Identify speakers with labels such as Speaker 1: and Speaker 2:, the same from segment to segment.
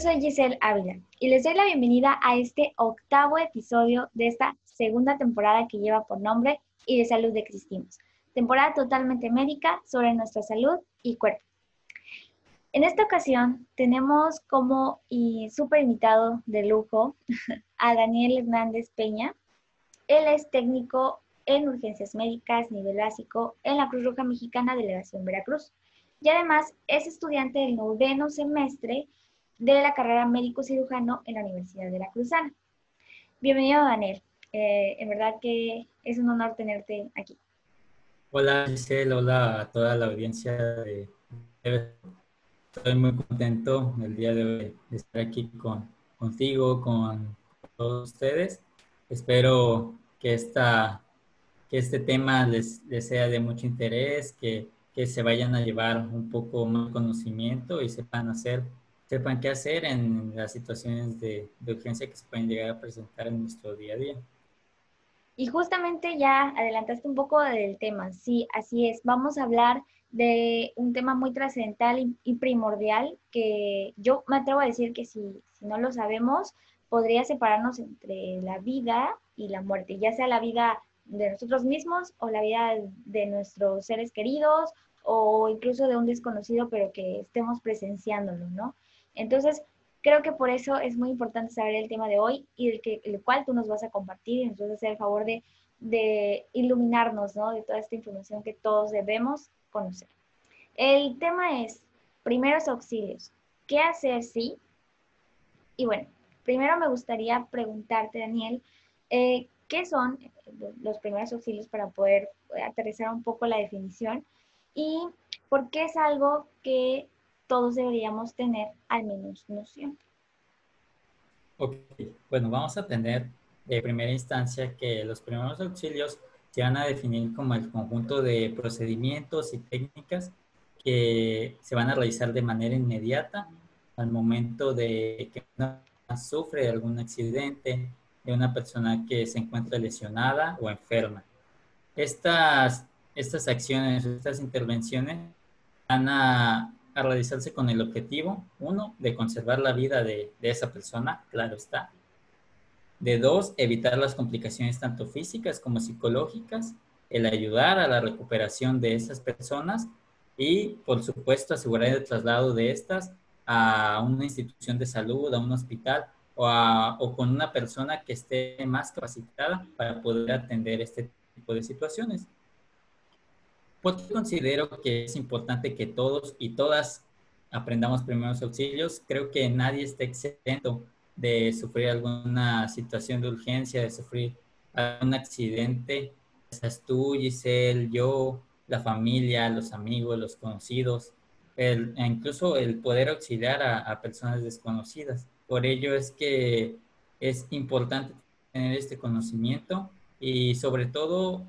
Speaker 1: soy Giselle Ávila y les doy la bienvenida a este octavo episodio de esta segunda temporada que lleva por nombre Y de Salud Existimos. Temporada totalmente médica sobre nuestra salud y cuerpo. En esta ocasión tenemos como y súper invitado de lujo a Daniel Hernández Peña. Él es técnico en urgencias médicas nivel básico en la Cruz Roja Mexicana Delegación Veracruz. Y además es estudiante del noveno semestre de la carrera médico cirujano en la Universidad de la Cruzana. Bienvenido, Daniel. Eh, en verdad que es un honor tenerte aquí.
Speaker 2: Hola, Giselle. Hola a toda la audiencia. De... Estoy muy contento el día de hoy de estar aquí con, contigo, con todos ustedes. Espero que, esta, que este tema les, les sea de mucho interés, que, que se vayan a llevar un poco más conocimiento y sepan hacer sepan qué hacer en las situaciones de, de, urgencia que se pueden llegar a presentar en nuestro día a día.
Speaker 1: Y justamente ya adelantaste un poco del tema, sí, así es. Vamos a hablar de un tema muy trascendental y, primordial que yo me atrevo a decir que si, si no lo sabemos, podría separarnos entre la vida y la muerte, ya sea la vida de nosotros mismos o la vida de nuestros seres queridos o incluso de un desconocido, pero que estemos presenciándolo, ¿no? Entonces, creo que por eso es muy importante saber el tema de hoy y el, que, el cual tú nos vas a compartir y nos vas a hacer el favor de, iluminarnos, ¿no? De toda esta información que todos debemos conocer. El tema es primeros auxilios. ¿Qué hacer si? Y bueno, primero me gustaría preguntarte, Daniel, eh, ¿qué son los primeros auxilios para poder aterrizar un poco la definición? ¿Y por qué es algo que todos deberíamos tener al menos noción.
Speaker 2: Ok, bueno, vamos a tener de primera instancia que los primeros auxilios se van a definir como el conjunto de procedimientos y técnicas que se van a realizar de manera inmediata al momento de que una sufre algún accidente, de una persona que se encuentra lesionada o enferma. Estas, estas acciones, estas intervenciones van a a realizarse con el objetivo, uno, de conservar la vida de, esa persona, claro está. De dos, evitar las complicaciones tanto físicas como psicológicas, el ayudar a la recuperación de esas personas y, por supuesto, asegurar el traslado de estas a una institución de salud, a un hospital o, o con una persona que esté más capacitada para poder atender este tipo de situaciones. ¿Por qué considero que es importante que todos y todas aprendamos primeros auxilios? Creo que nadie está exento de sufrir alguna situación de urgencia, de sufrir algún accidente. Seas tú, Giselle, yo, la familia, los amigos, los conocidos, el, e incluso el poder auxiliar a, a personas desconocidas. Por ello es que es importante tener este conocimiento y sobre todo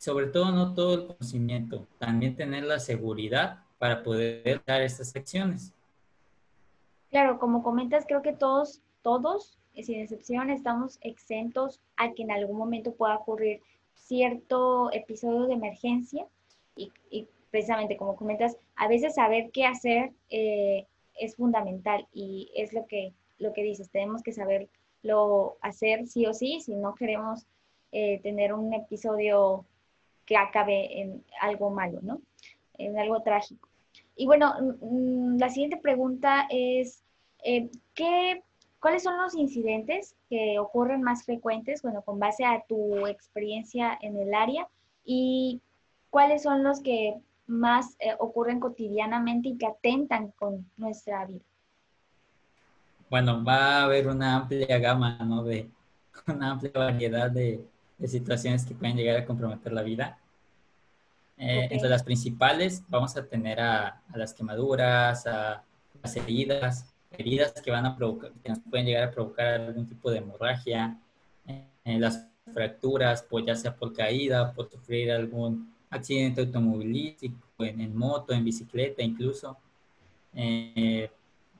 Speaker 2: sobre todo no todo el conocimiento, también tener la seguridad para poder dar estas acciones.
Speaker 1: Claro, como comentas, creo que todos, todos, sin excepción, estamos exentos a que en algún momento pueda ocurrir cierto episodio de emergencia y, precisamente como comentas, a veces saber qué hacer eh, es fundamental y es lo que, lo que dices, tenemos que saberlo hacer sí o sí si no queremos eh, tener un episodio que acabe en algo malo, ¿no? En algo trágico. Y bueno, mm, la siguiente pregunta es, eh, ¿qué, ¿cuáles son los incidentes que ocurren más frecuentes, bueno, con base a tu experiencia en el área? ¿Y cuáles son los que más eh, ocurren cotidianamente y que atentan con nuestra vida?
Speaker 2: Bueno, va a haber una amplia gama, ¿no? De una amplia variedad de, de situaciones que pueden llegar a comprometer la vida. Eh, entre las principales vamos a tener a, las quemaduras, a las heridas, heridas que, van a provocar, que nos pueden llegar a provocar algún tipo de hemorragia, eh, las fracturas, pues ya sea por caída, por sufrir algún accidente automovilístico, en, moto, en bicicleta incluso. Eh,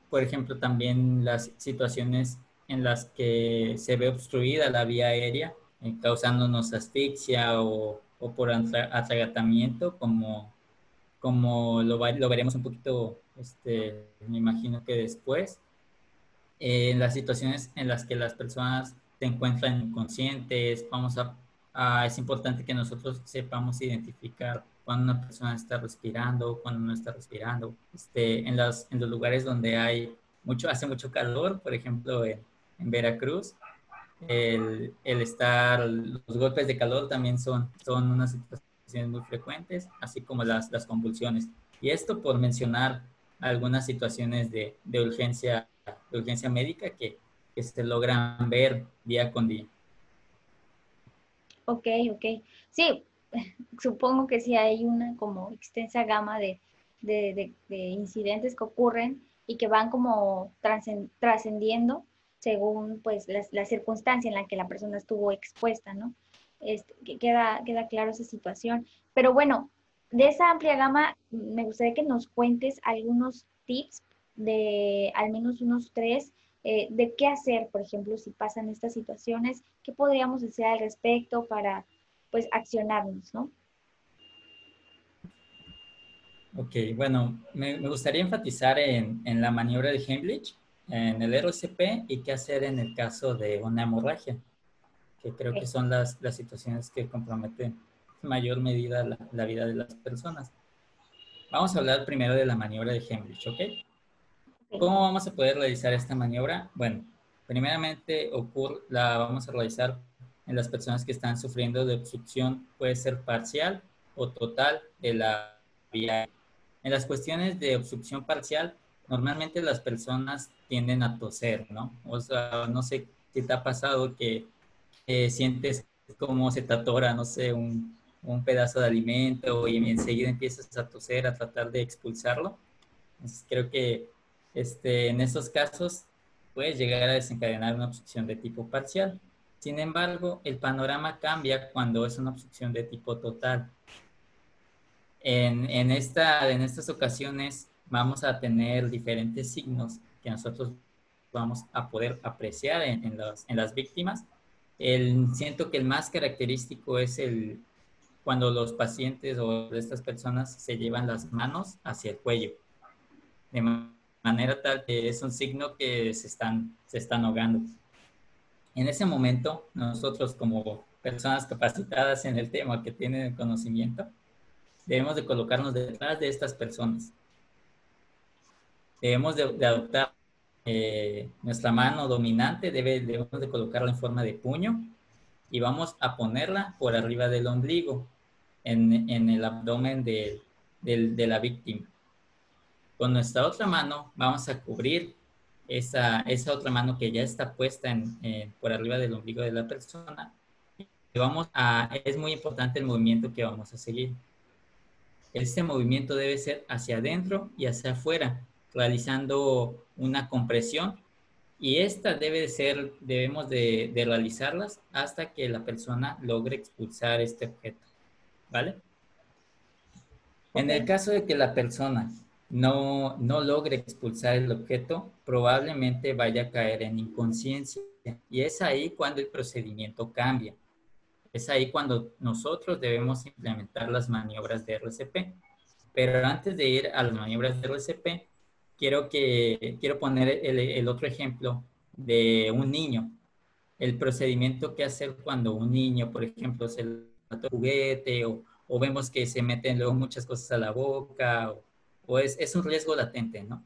Speaker 2: por ejemplo, también las situaciones en las que se ve obstruida la vía aérea, causándonos asfixia o o por atragantamiento, como, como lo, lo, veremos un poquito, este, me imagino que después. en las situaciones en las que las personas se encuentran inconscientes, vamos a, es importante que nosotros sepamos identificar cuando una persona está respirando, cuando no está respirando, este, en, las, en los lugares donde hay mucho, hace mucho calor, por ejemplo, en, en Veracruz, el, estar, los golpes de calor también son, son unas situaciones muy frecuentes, así como las, las convulsiones. Y esto por mencionar algunas situaciones de, de urgencia, de urgencia médica que, que se logran ver día con día.
Speaker 1: Ok, ok. Sí, supongo que sí hay una como extensa gama de, de, de, incidentes que ocurren y que van como trascendiendo según pues la, la, circunstancia en la que la persona estuvo expuesta, ¿no? Que queda, queda claro esa situación. Pero bueno, de esa amplia gama, me gustaría que nos cuentes algunos tips de al menos unos tres eh, de qué hacer, por ejemplo, si pasan estas situaciones, qué podríamos hacer al respecto para, pues, accionarnos, ¿no?
Speaker 2: Ok, bueno, me, gustaría enfatizar en, en, la maniobra de Heimlich, en el RCP y qué hacer en el caso de una hemorragia, que creo que son las, las situaciones que comprometen en mayor medida la, la, vida de las personas. Vamos a hablar primero de la maniobra de Heimlich, ¿ok? ¿Cómo vamos a poder realizar esta maniobra? Bueno, primeramente ocurre, la vamos a realizar en las personas que están sufriendo de obstrucción, puede ser parcial o total de la vía en las cuestiones de obstrucción parcial, normalmente las personas tienden a toser, ¿no? O sea, no sé si te ha pasado que sientes como se te atora, no sé, un, un, pedazo de alimento y enseguida empiezas a toser, a tratar de expulsarlo. Entonces, creo que este, en estos casos puedes llegar a desencadenar una obstrucción de tipo parcial. Sin embargo, el panorama cambia cuando es una obstrucción de tipo total. En, en, esta, en estas ocasiones vamos a tener diferentes signos que nosotros vamos a poder apreciar en, en, los, en las víctimas. El, siento que el más característico es el cuando los pacientes o estas personas se llevan las manos hacia el cuello, de manera tal que es un signo que se están, se están ahogando. En ese momento, nosotros como personas capacitadas en el tema, que tienen el conocimiento, debemos de colocarnos detrás de estas personas. Debemos de, adoptar eh, nuestra mano dominante, debe, debemos de colocarla en forma de puño y vamos a ponerla por arriba del ombligo, en, en el abdomen de, de, la víctima. Con nuestra otra mano vamos a cubrir esa, esa otra mano que ya está puesta en, por arriba del ombligo de la persona. Y vamos a, es muy importante el movimiento que vamos a seguir. Este movimiento debe ser hacia adentro y hacia afuera, realizando una compresión y esta debe ser, debemos de, realizarlas hasta que la persona logre expulsar este objeto, ¿vale? En el caso de que la persona no, no logre expulsar el objeto, probablemente vaya a caer en inconsciencia y es ahí cuando el procedimiento cambia. Es ahí cuando nosotros debemos implementar las maniobras de RCP. Pero antes de ir a las maniobras de RCP, quiero, que, quiero poner el, el otro ejemplo de un niño. El procedimiento que hacer cuando un niño, por ejemplo, se le un juguete o, o, vemos que se meten luego muchas cosas a la boca o, o es, es, un riesgo latente, ¿no?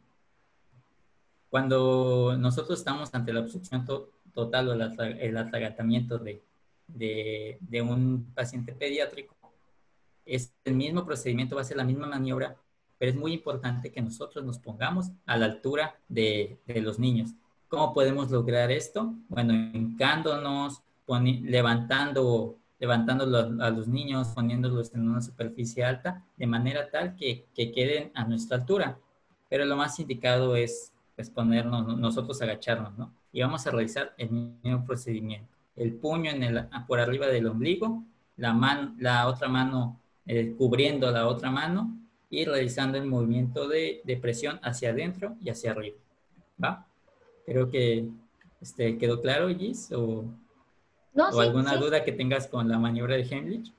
Speaker 2: Cuando nosotros estamos ante la obstrucción total o el, el atragantamiento de, de, de, un paciente pediátrico, es el mismo procedimiento, va a ser la misma maniobra, pero es muy importante que nosotros nos pongamos a la altura de, de los niños. ¿Cómo podemos lograr esto? Bueno, hincándonos, levantando, levantando a los niños, poniéndolos en una superficie alta, de manera tal que, que queden a nuestra altura. Pero lo más indicado es pues, ponernos, nosotros agacharnos, ¿no? Y vamos a realizar el mismo procedimiento el puño en el, por arriba del ombligo, la, man, la otra mano eh, cubriendo la otra mano y realizando el movimiento de, de, presión hacia adentro y hacia arriba. ¿Va? Creo que este, quedó claro, Gis, o, o alguna duda que tengas con la maniobra de Heimlich.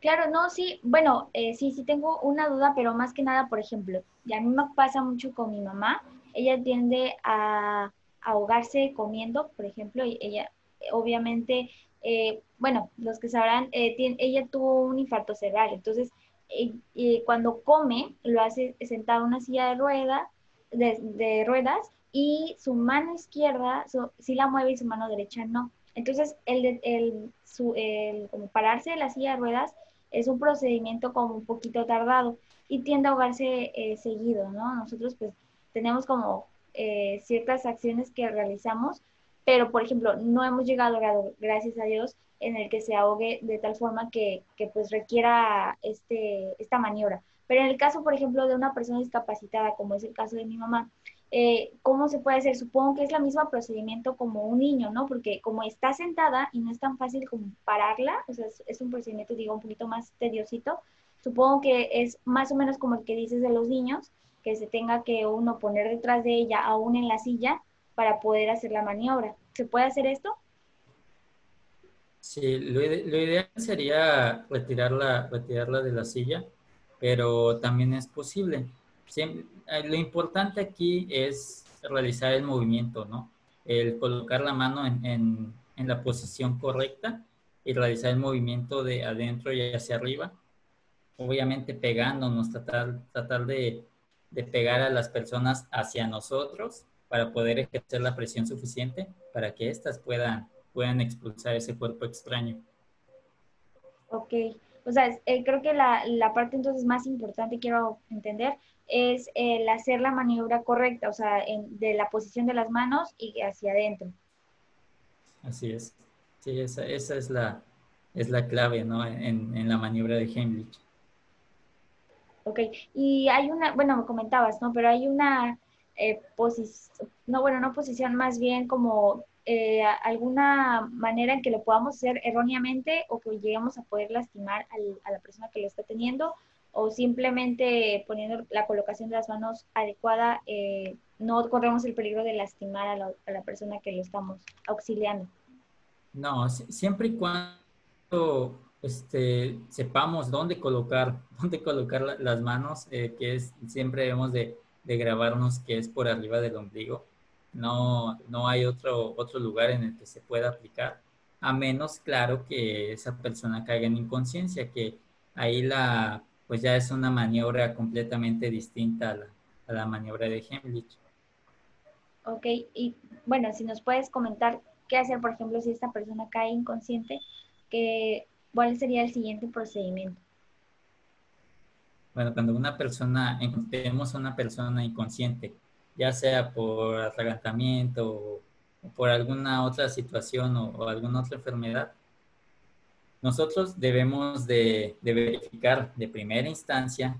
Speaker 1: Claro, no, sí, bueno, eh, sí, sí tengo una duda, pero más que nada, por ejemplo, y a mí me pasa mucho con mi mamá, ella tiende a ahogarse comiendo, por ejemplo, ella obviamente, eh, bueno, los que sabrán, eh, ella tuvo un infarto cerebral, entonces cuando come lo hace sentada en una silla de rueda, de, ruedas, y su mano izquierda sí la mueve y su mano derecha no. Entonces, el, el, su, el, como pararse de la silla de ruedas es un procedimiento como un poquito tardado y tiende a ahogarse eh, seguido, ¿no? Nosotros pues tenemos como eh, ciertas acciones que realizamos, pero por ejemplo no hemos llegado gracias a Dios, en el que se ahogue de tal forma que, que pues requiera este, esta maniobra. Pero en el caso, por ejemplo, de una persona discapacitada, como es el caso de mi mamá, eh, ¿cómo se puede hacer? Supongo que es la misma procedimiento como un niño, ¿no? Porque como está sentada y no es tan fácil como pararla, o sea, es, un procedimiento, digo, un poquito más tediosito, supongo que es más o menos como el que dices de los niños, que se tenga que uno poner detrás de ella, aún en la silla, para poder hacer la maniobra. ¿Se puede hacer esto?
Speaker 2: Sí, lo, ideal sería retirarla, retirarla de la silla, pero también es posible. Eh, lo importante aquí es realizar el movimiento, ¿no? El colocar la mano en, en, la posición correcta y realizar el movimiento de adentro y hacia arriba. Obviamente pegándonos, tratar, tratar de, de pegar a las personas hacia nosotros para poder ejercer la presión suficiente para que éstas puedan, puedan expulsar ese cuerpo extraño.
Speaker 1: Ok, o sea, eh, creo que la, la, parte entonces más importante quiero entender es el hacer la maniobra correcta, o sea, de la posición de las manos y hacia adentro.
Speaker 2: Así es. Sí, esa, esa es, la, es la clave, ¿no? En, en la maniobra de Heimlich.
Speaker 1: Ok, y hay una, bueno, me comentabas, ¿no? Pero hay una eh, posición, no, bueno, no posición, más bien como eh, alguna manera en que lo podamos hacer erróneamente o que lleguemos a poder lastimar a la persona que lo está teniendo o simplemente poniendo la colocación de las manos adecuada, eh, no corremos el peligro de lastimar a la, persona que lo estamos auxiliando.
Speaker 2: No, siempre y cuando este, sepamos dónde colocar, dónde colocar las manos, eh, que es siempre debemos de, de, grabarnos que es por arriba del ombligo. No, no hay otro, otro lugar en el que se pueda aplicar, a menos, claro, que esa persona caiga en inconsciencia, que ahí la pues ya es una maniobra completamente distinta a la, a la maniobra de Heimlich.
Speaker 1: Ok, y bueno, si nos puedes comentar qué hacer, por ejemplo, si esta persona cae inconsciente, que, ¿cuál sería el siguiente procedimiento?
Speaker 2: Bueno, cuando una persona, tenemos una persona inconsciente, ya sea por atragantamiento o, por alguna otra situación o alguna otra enfermedad, nosotros debemos de, verificar de primera instancia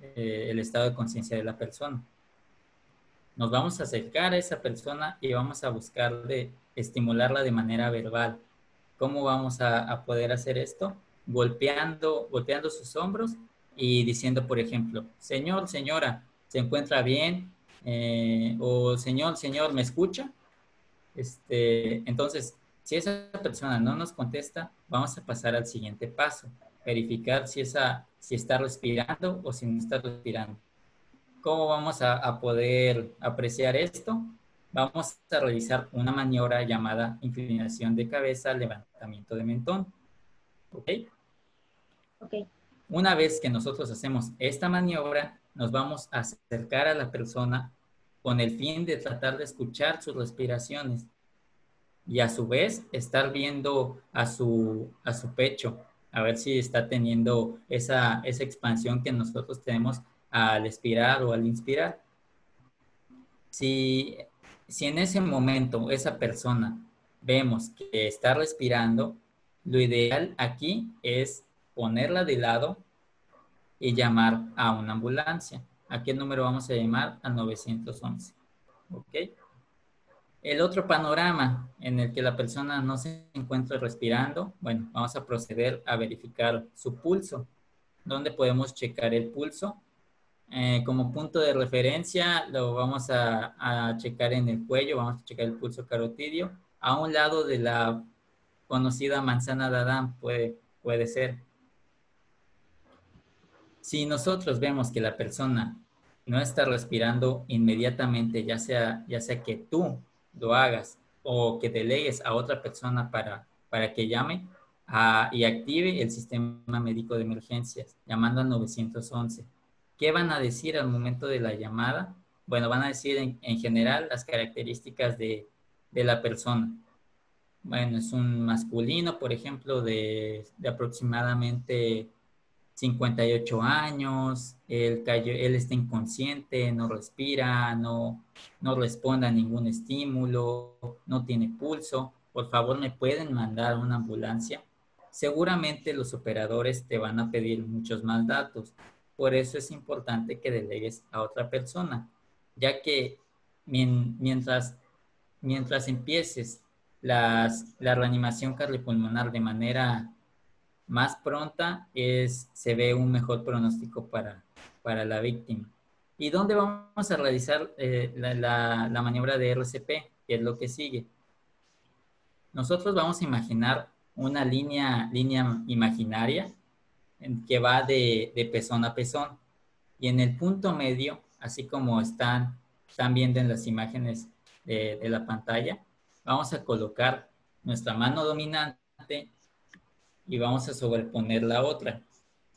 Speaker 2: eh, el estado de conciencia de la persona. Nos vamos a acercar a esa persona y vamos a buscar de estimularla de manera verbal. ¿Cómo vamos a, poder hacer esto? Golpeando, golpeando sus hombros y diciendo, por ejemplo, Señor, señora, ¿se encuentra bien? Eh, o Señor, señor, ¿me escucha? Este, entonces, si esa persona no nos contesta, vamos a pasar al siguiente paso, verificar si, esa, si está respirando o si no está respirando. ¿Cómo vamos a, poder apreciar esto? Vamos a realizar una maniobra llamada inclinación de cabeza, levantamiento de mentón. ¿Ok?
Speaker 1: Ok.
Speaker 2: Una vez que nosotros hacemos esta maniobra, nos vamos a acercar a la persona con el fin de tratar de escuchar sus respiraciones y a su vez estar viendo a su, a su pecho, a ver si está teniendo esa, esa expansión que nosotros tenemos al expirar o al inspirar. Si, si en ese momento esa persona vemos que está respirando, lo ideal aquí es ponerla de lado y llamar a una ambulancia. ¿A qué número vamos a llamar? Al 911. ¿Ok? El otro panorama en el que la persona no se encuentra respirando, bueno, vamos a proceder a verificar su pulso. ¿Dónde podemos checar el pulso? Eh, como punto de referencia lo vamos a, checar en el cuello, vamos a checar el pulso carotidio. A un lado de la conocida manzana de Adán puede, puede ser. Si nosotros vemos que la persona no está respirando inmediatamente, ya sea, ya sea que tú lo hagas o que delegues a otra persona para, para que llame y active el sistema médico de emergencias, llamando al 911. ¿Qué van a decir al momento de la llamada? Bueno, van a decir en, general las características de, de, la persona. Bueno, es un masculino, por ejemplo, de, de aproximadamente 58 años, él, está inconsciente, no respira, no, no responde a ningún estímulo, no tiene pulso. Por favor, ¿me pueden mandar una ambulancia? Seguramente los operadores te van a pedir muchos más datos. Por eso es importante que delegues a otra persona, ya que mientras, mientras empieces las, la reanimación cardiopulmonar de manera más pronta, es, se ve un mejor pronóstico para, para la víctima. ¿Y dónde vamos a realizar eh, la, la, maniobra de RCP? Que es lo que sigue. Nosotros vamos a imaginar una línea, línea imaginaria que va de, de pezón a pezón. Y en el punto medio, así como están, están viendo en las imágenes de, de la pantalla, vamos a colocar nuestra mano dominante y vamos a sobreponer la otra.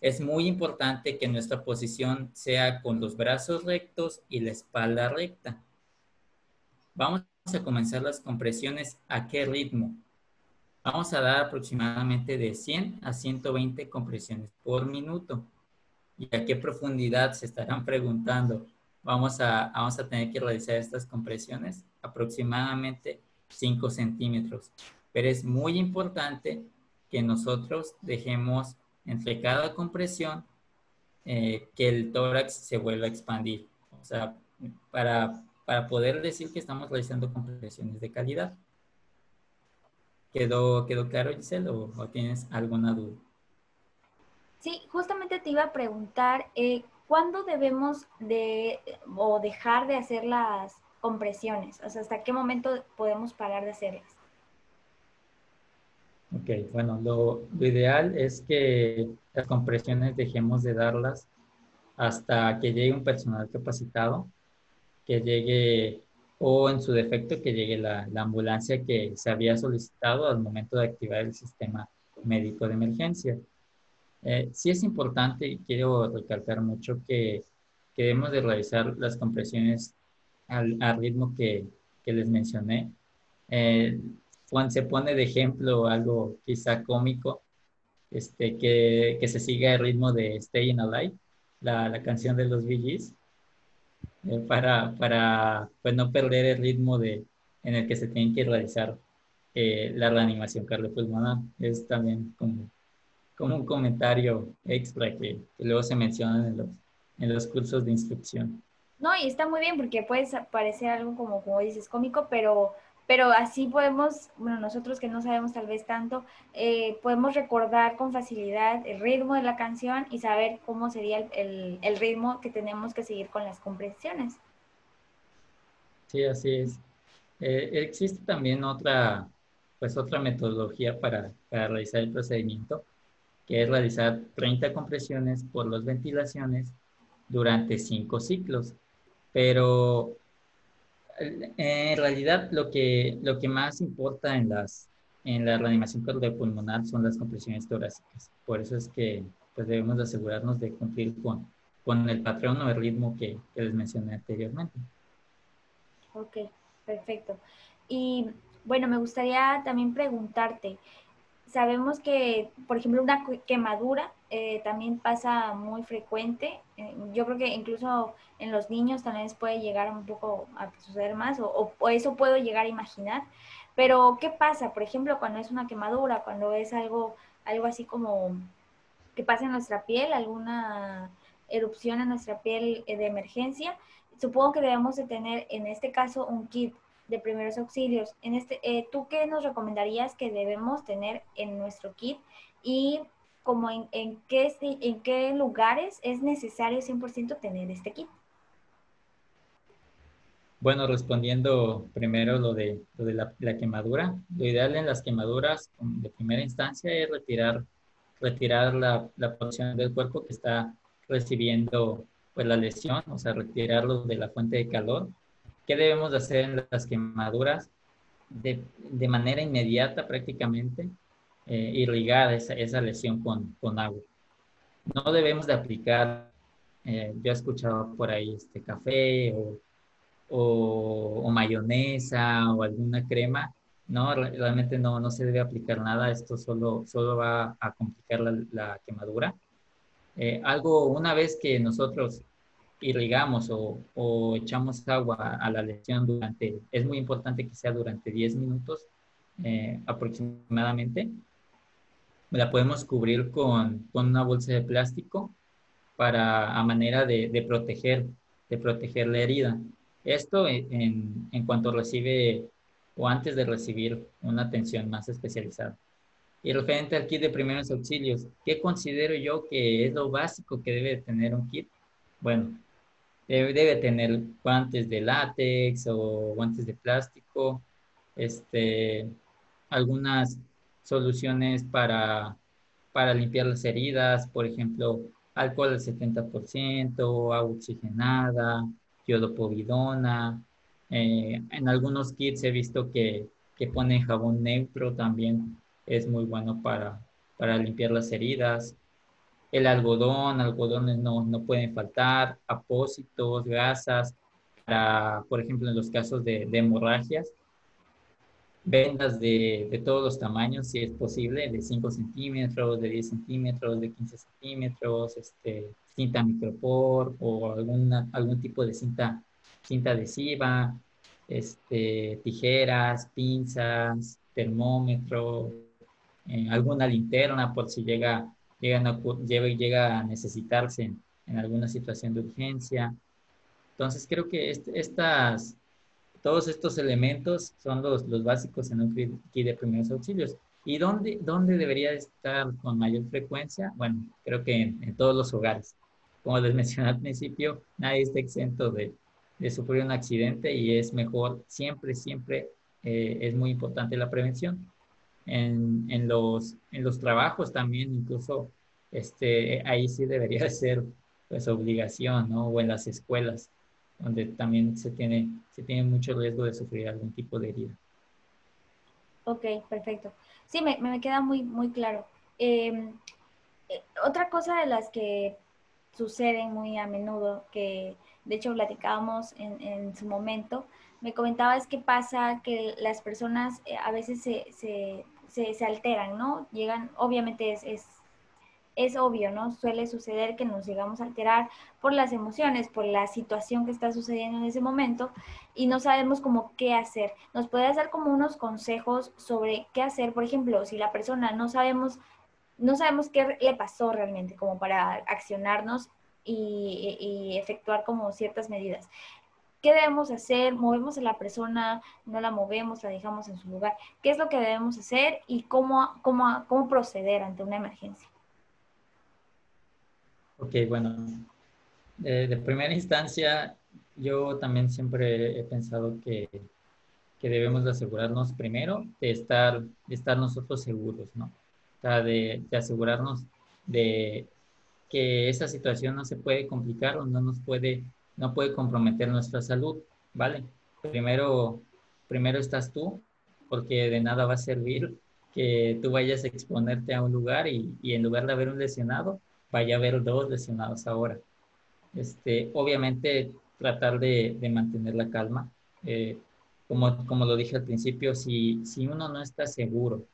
Speaker 2: Es muy importante que nuestra posición sea con los brazos rectos y la espalda recta. Vamos a comenzar las compresiones a qué ritmo. Vamos a dar aproximadamente de 100 a 120 compresiones por minuto. ¿Y a qué profundidad se estarán preguntando? Vamos a, vamos a tener que realizar estas compresiones aproximadamente 5 centímetros. Pero es muy importante que nosotros dejemos entre cada compresión eh, que el tórax se vuelva a expandir. O sea, para, para poder decir que estamos realizando compresiones de calidad. ¿Quedó, quedó claro, Giselle, o, tienes alguna duda?
Speaker 1: Sí, justamente te iba a preguntar, eh, ¿cuándo debemos de o dejar de hacer las compresiones? O sea, ¿hasta qué momento podemos parar de hacerlas?
Speaker 2: Ok, bueno, lo, ideal es que las compresiones dejemos de darlas hasta que llegue un personal capacitado, que llegue o en su defecto que llegue la, ambulancia que se había solicitado al momento de activar el sistema médico de emergencia. Eh, sí es importante y quiero recalcar mucho que, que debemos de realizar las compresiones al, ritmo que, que, les mencioné. Eh, se pone de ejemplo algo quizá cómico, este, que, que se siga el ritmo de Staying Alive, la, la canción de los VGs, eh, para, para pues, no perder el ritmo de, en el que se tiene que realizar eh, la reanimación cardiopulmonar. Es también como, como un comentario extra que, que luego se menciona en los, en los cursos de instrucción.
Speaker 1: No, y está muy bien porque puede parecer algo como, como dices, cómico, pero pero así podemos, bueno, nosotros que no sabemos tal vez tanto, eh, podemos recordar con facilidad el ritmo de la canción y saber cómo sería el, el, ritmo que tenemos que seguir con las compresiones.
Speaker 2: Sí, así es. Eh, existe también otra, pues otra metodología para, para realizar el procedimiento, que es realizar 30 compresiones por las ventilaciones durante 5 ciclos. Pero en realidad lo que, lo que más importa en, las, en la reanimación cardiopulmonar son las compresiones torácicas. Por eso es que pues, debemos asegurarnos de cumplir con, con el patrón o el ritmo que, que les mencioné anteriormente.
Speaker 1: Ok, perfecto. Y bueno, me gustaría también preguntarte, sabemos que, por ejemplo, una quemadura eh, también pasa muy frecuente. Eh, yo creo que incluso en los niños también puede llegar un poco a suceder más, o, eso puedo llegar a imaginar. Pero, ¿qué pasa? Por ejemplo, cuando es una quemadura, cuando es algo, algo así como que pasa en nuestra piel, alguna erupción en nuestra piel eh, de emergencia, supongo que debemos de tener en este caso un kit de primeros auxilios. En este, eh, ¿Tú qué nos recomendarías que debemos tener en nuestro kit y como en, en, qué, en qué lugares es necesario 100% tener este kit?
Speaker 2: Bueno, respondiendo primero lo de, lo de la, quemadura, lo ideal en las quemaduras de primera instancia es retirar, retirar la, la porción del cuerpo que está recibiendo pues, la lesión, o sea, retirarlo de la fuente de calor ¿Qué debemos de hacer en las quemaduras? De, de manera inmediata prácticamente, eh, irrigar esa, lesión con, agua. No debemos de aplicar, eh, yo he escuchado por ahí este café o, mayonesa o alguna crema. No, realmente no, no se debe aplicar nada. Esto solo, solo va a complicar la, quemadura. Eh, algo, una vez que nosotros irrigamos o, o, echamos agua a la lesión durante, es muy importante que sea durante 10 minutos eh, aproximadamente, la podemos cubrir con, con, una bolsa de plástico para, a manera de, de, proteger, de proteger la herida. Esto en, en cuanto recibe o antes de recibir una atención más especializada. Y referente al kit de primeros auxilios, ¿qué considero yo que es lo básico que debe tener un kit? Bueno, debe, debe tener guantes de látex o guantes de plástico, este, algunas soluciones para, para limpiar las heridas, por ejemplo, alcohol al 70%, agua oxigenada, yodopovidona. Eh, en algunos kits he visto que, que ponen jabón neutro también, es muy bueno para, para limpiar las heridas. El algodón, algodones no, no pueden faltar, apósitos, gasas, para, por ejemplo, en los casos de, de hemorragias, vendas de, de, todos los tamaños, si es posible, de 5 centímetros, de 10 centímetros, de 15 centímetros, este, cinta micropor o alguna, algún tipo de cinta, cinta adhesiva, este, tijeras, pinzas, termómetro, eh, alguna linterna por si llega, llega, llega, llega a necesitarse en, en, alguna situación de urgencia. Entonces creo que estas, todos estos elementos son los, básicos en un kit de primeros auxilios. ¿Y dónde, dónde debería estar con mayor frecuencia? Bueno, creo que en, en todos los hogares. Como les mencioné al principio, nadie está exento de, de sufrir un accidente y es mejor, siempre, siempre eh, es muy importante la prevención en, en, los, en los trabajos también, incluso este, ahí sí debería ser pues obligación, ¿no? O en las escuelas, donde también se tiene, se tiene mucho riesgo de sufrir algún tipo de herida.
Speaker 1: Ok, perfecto. Sí, me, me queda muy, muy claro. Eh, otra cosa de las que suceden muy a menudo, que de hecho platicábamos en, en su momento, me comentabas que pasa que las personas eh, a veces se, se, se, se, alteran, ¿no? Llegan, obviamente es, es, es, obvio, ¿no? Suele suceder que nos llegamos a alterar por las emociones, por la situación que está sucediendo en ese momento y no sabemos cómo qué hacer. ¿Nos puedes dar como unos consejos sobre qué hacer? Por ejemplo, si la persona no sabemos, no sabemos qué le pasó realmente, como para accionarnos y, y, efectuar como ciertas medidas. ¿Qué debemos hacer? ¿Movemos a la persona? ¿No la movemos? ¿La dejamos en su lugar? ¿Qué es lo que debemos hacer y cómo, cómo, cómo proceder ante una emergencia?
Speaker 2: Ok, bueno. Eh, de primera instancia, yo también siempre he pensado que, que debemos de asegurarnos primero de estar, de estar nosotros seguros, ¿no? O sea, de, de asegurarnos de que esa situación no se puede complicar o no nos puede no puede comprometer nuestra salud, ¿vale? Primero, primero estás tú, porque de nada va a servir que tú vayas a exponerte a un lugar y, y en lugar de haber un lesionado, vaya a haber dos lesionados ahora. Este, obviamente, tratar de, mantener la calma. Eh, como, lo dije al principio, si, si uno no está seguro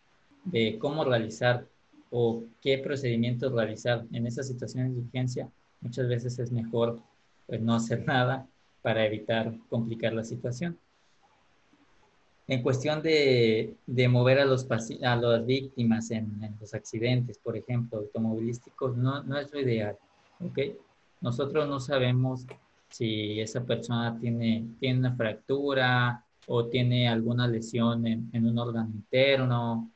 Speaker 2: de cómo realizar o qué procedimientos realizar en esas situaciones de urgencia, muchas veces es mejor pues no hacer nada para evitar complicar la situación. En cuestión de, de mover a, los, a las víctimas en, en, los accidentes, por ejemplo, automovilísticos, no, no es lo ideal. ¿okay? Nosotros no sabemos si esa persona tiene, tiene una fractura o tiene alguna lesión en, en un órgano interno.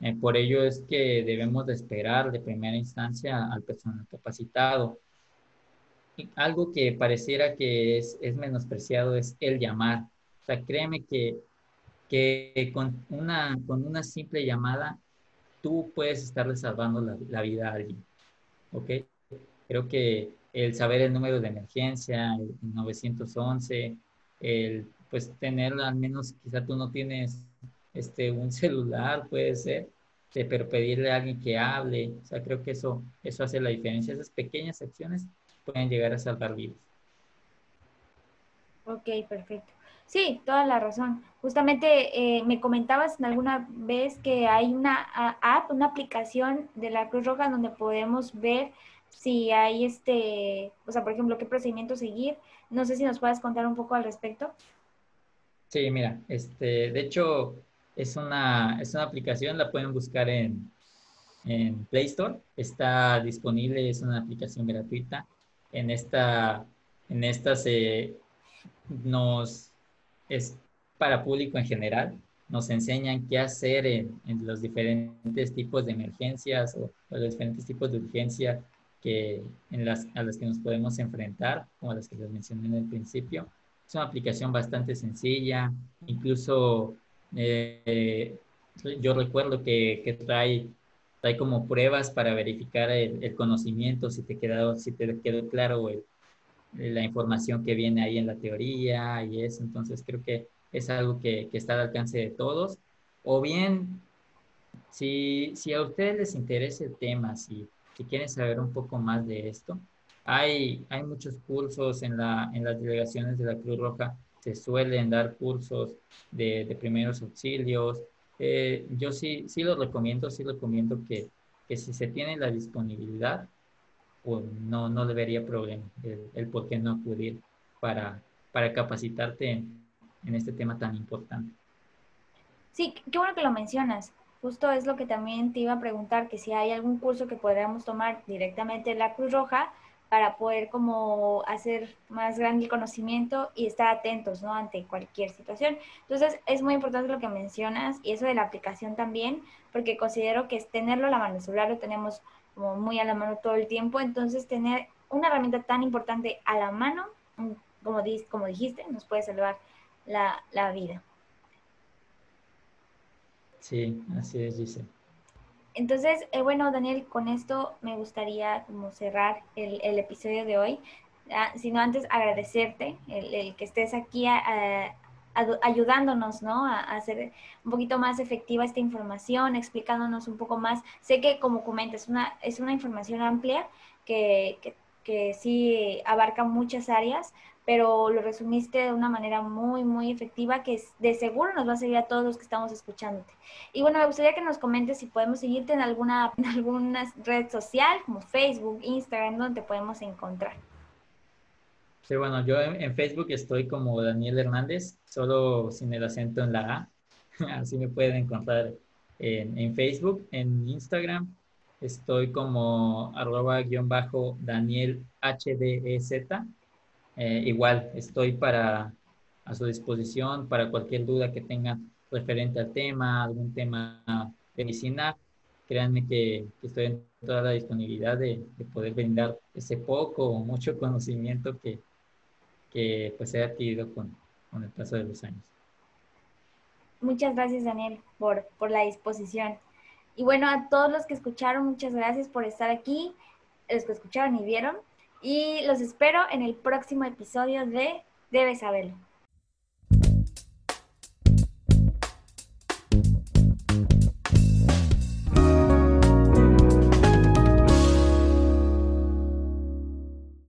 Speaker 2: Eh, por ello es que debemos de esperar de primera instancia al personal capacitado algo que pareciera que es, es, menospreciado es el llamar. O sea, créeme que, que con, una, con una simple llamada tú puedes estarle salvando la, vida a alguien. ¿Ok? Creo que el saber el número de emergencia, el 911, el pues tener al menos, quizá tú no tienes este, un celular, puede ser, pero pedirle a alguien que hable, o sea, creo que eso, eso hace la diferencia. Esas pequeñas acciones pueden llegar a salvar vidas.
Speaker 1: Ok, perfecto. Sí, toda la razón. Justamente eh, me comentabas alguna vez que hay una app, una aplicación de la Cruz Roja donde podemos ver si hay este, o sea, por ejemplo, qué procedimiento seguir. No sé si nos puedes contar un poco al respecto.
Speaker 2: Sí, mira, este, de hecho, es una, es una aplicación, la pueden buscar en, en Play Store. Está disponible, es una aplicación gratuita. En esta, en esta se nos es para público en general. Nos enseñan qué hacer en, los diferentes tipos de emergencias o, los diferentes tipos de urgencia que, en las, a las que nos podemos enfrentar, como las que les mencioné en el principio. Es una aplicación bastante sencilla, incluso eh, yo recuerdo que, que, trae, trae como pruebas para verificar el, conocimiento, si te, quedó, si te quedó claro la información que viene ahí en la teoría y eso. Entonces creo que es algo que, que está al alcance de todos. O bien, si, si, a ustedes les interesa el tema, si, si quieren saber un poco más de esto, hay, hay muchos cursos en, la, en las delegaciones de la Cruz Roja, se suelen dar cursos de, de primeros auxilios. Eh, yo sí, sí lo recomiendo, sí recomiendo que, que si se tiene la disponibilidad, no, no debería problema el, por qué no acudir para, para capacitarte en, en, este tema tan importante.
Speaker 1: Sí, qué bueno que lo mencionas. Justo es lo que también te iba a preguntar, que si hay algún curso que podríamos tomar directamente en la Cruz Roja para poder como hacer más grande el conocimiento y estar atentos, ¿no? Ante cualquier situación. Entonces, es muy importante lo que mencionas y eso de la aplicación también, porque considero que es tenerlo a la mano, el celular lo tenemos como muy a la mano todo el tiempo. Entonces, tener una herramienta tan importante a la mano, mm, como, como dijiste, nos puede salvar la, la vida.
Speaker 2: Sí, así es, dice.
Speaker 1: Entonces, eh, bueno, Daniel, con esto me gustaría como cerrar el, episodio de hoy. Ah, sino antes agradecerte el, que estés aquí a, ayudándonos, ¿no? A, hacer un poquito más efectiva esta información, explicándonos un poco más. Sé que, como comentas, una, es una información amplia que, que sí abarca muchas áreas, pero lo resumiste de una manera muy, muy efectiva que de seguro nos va a servir a todos los que estamos escuchándote. Y bueno, me gustaría que nos comentes si podemos seguirte en alguna, en alguna red social como Facebook, Instagram, donde te podemos encontrar.
Speaker 2: Sí, bueno, yo en, Facebook estoy como Daniel Hernández, solo sin el acento en la A. Así me pueden encontrar en, Facebook, en Instagram. Estoy como arroba guion bajo Daniel HDZ. Eh, igual, estoy para a su disposición para cualquier duda que tengan referente al tema, algún tema de medicina. Créanme que, estoy en toda la disponibilidad de, de poder brindar ese poco o mucho conocimiento que, que pues he adquirido con, con el paso de los años.
Speaker 1: Muchas gracias, Daniel, por, por la disposición. Y bueno, a todos los que escucharon, muchas gracias por estar aquí, los que escucharon y vieron. Y los espero en el próximo episodio de Debes saberlo.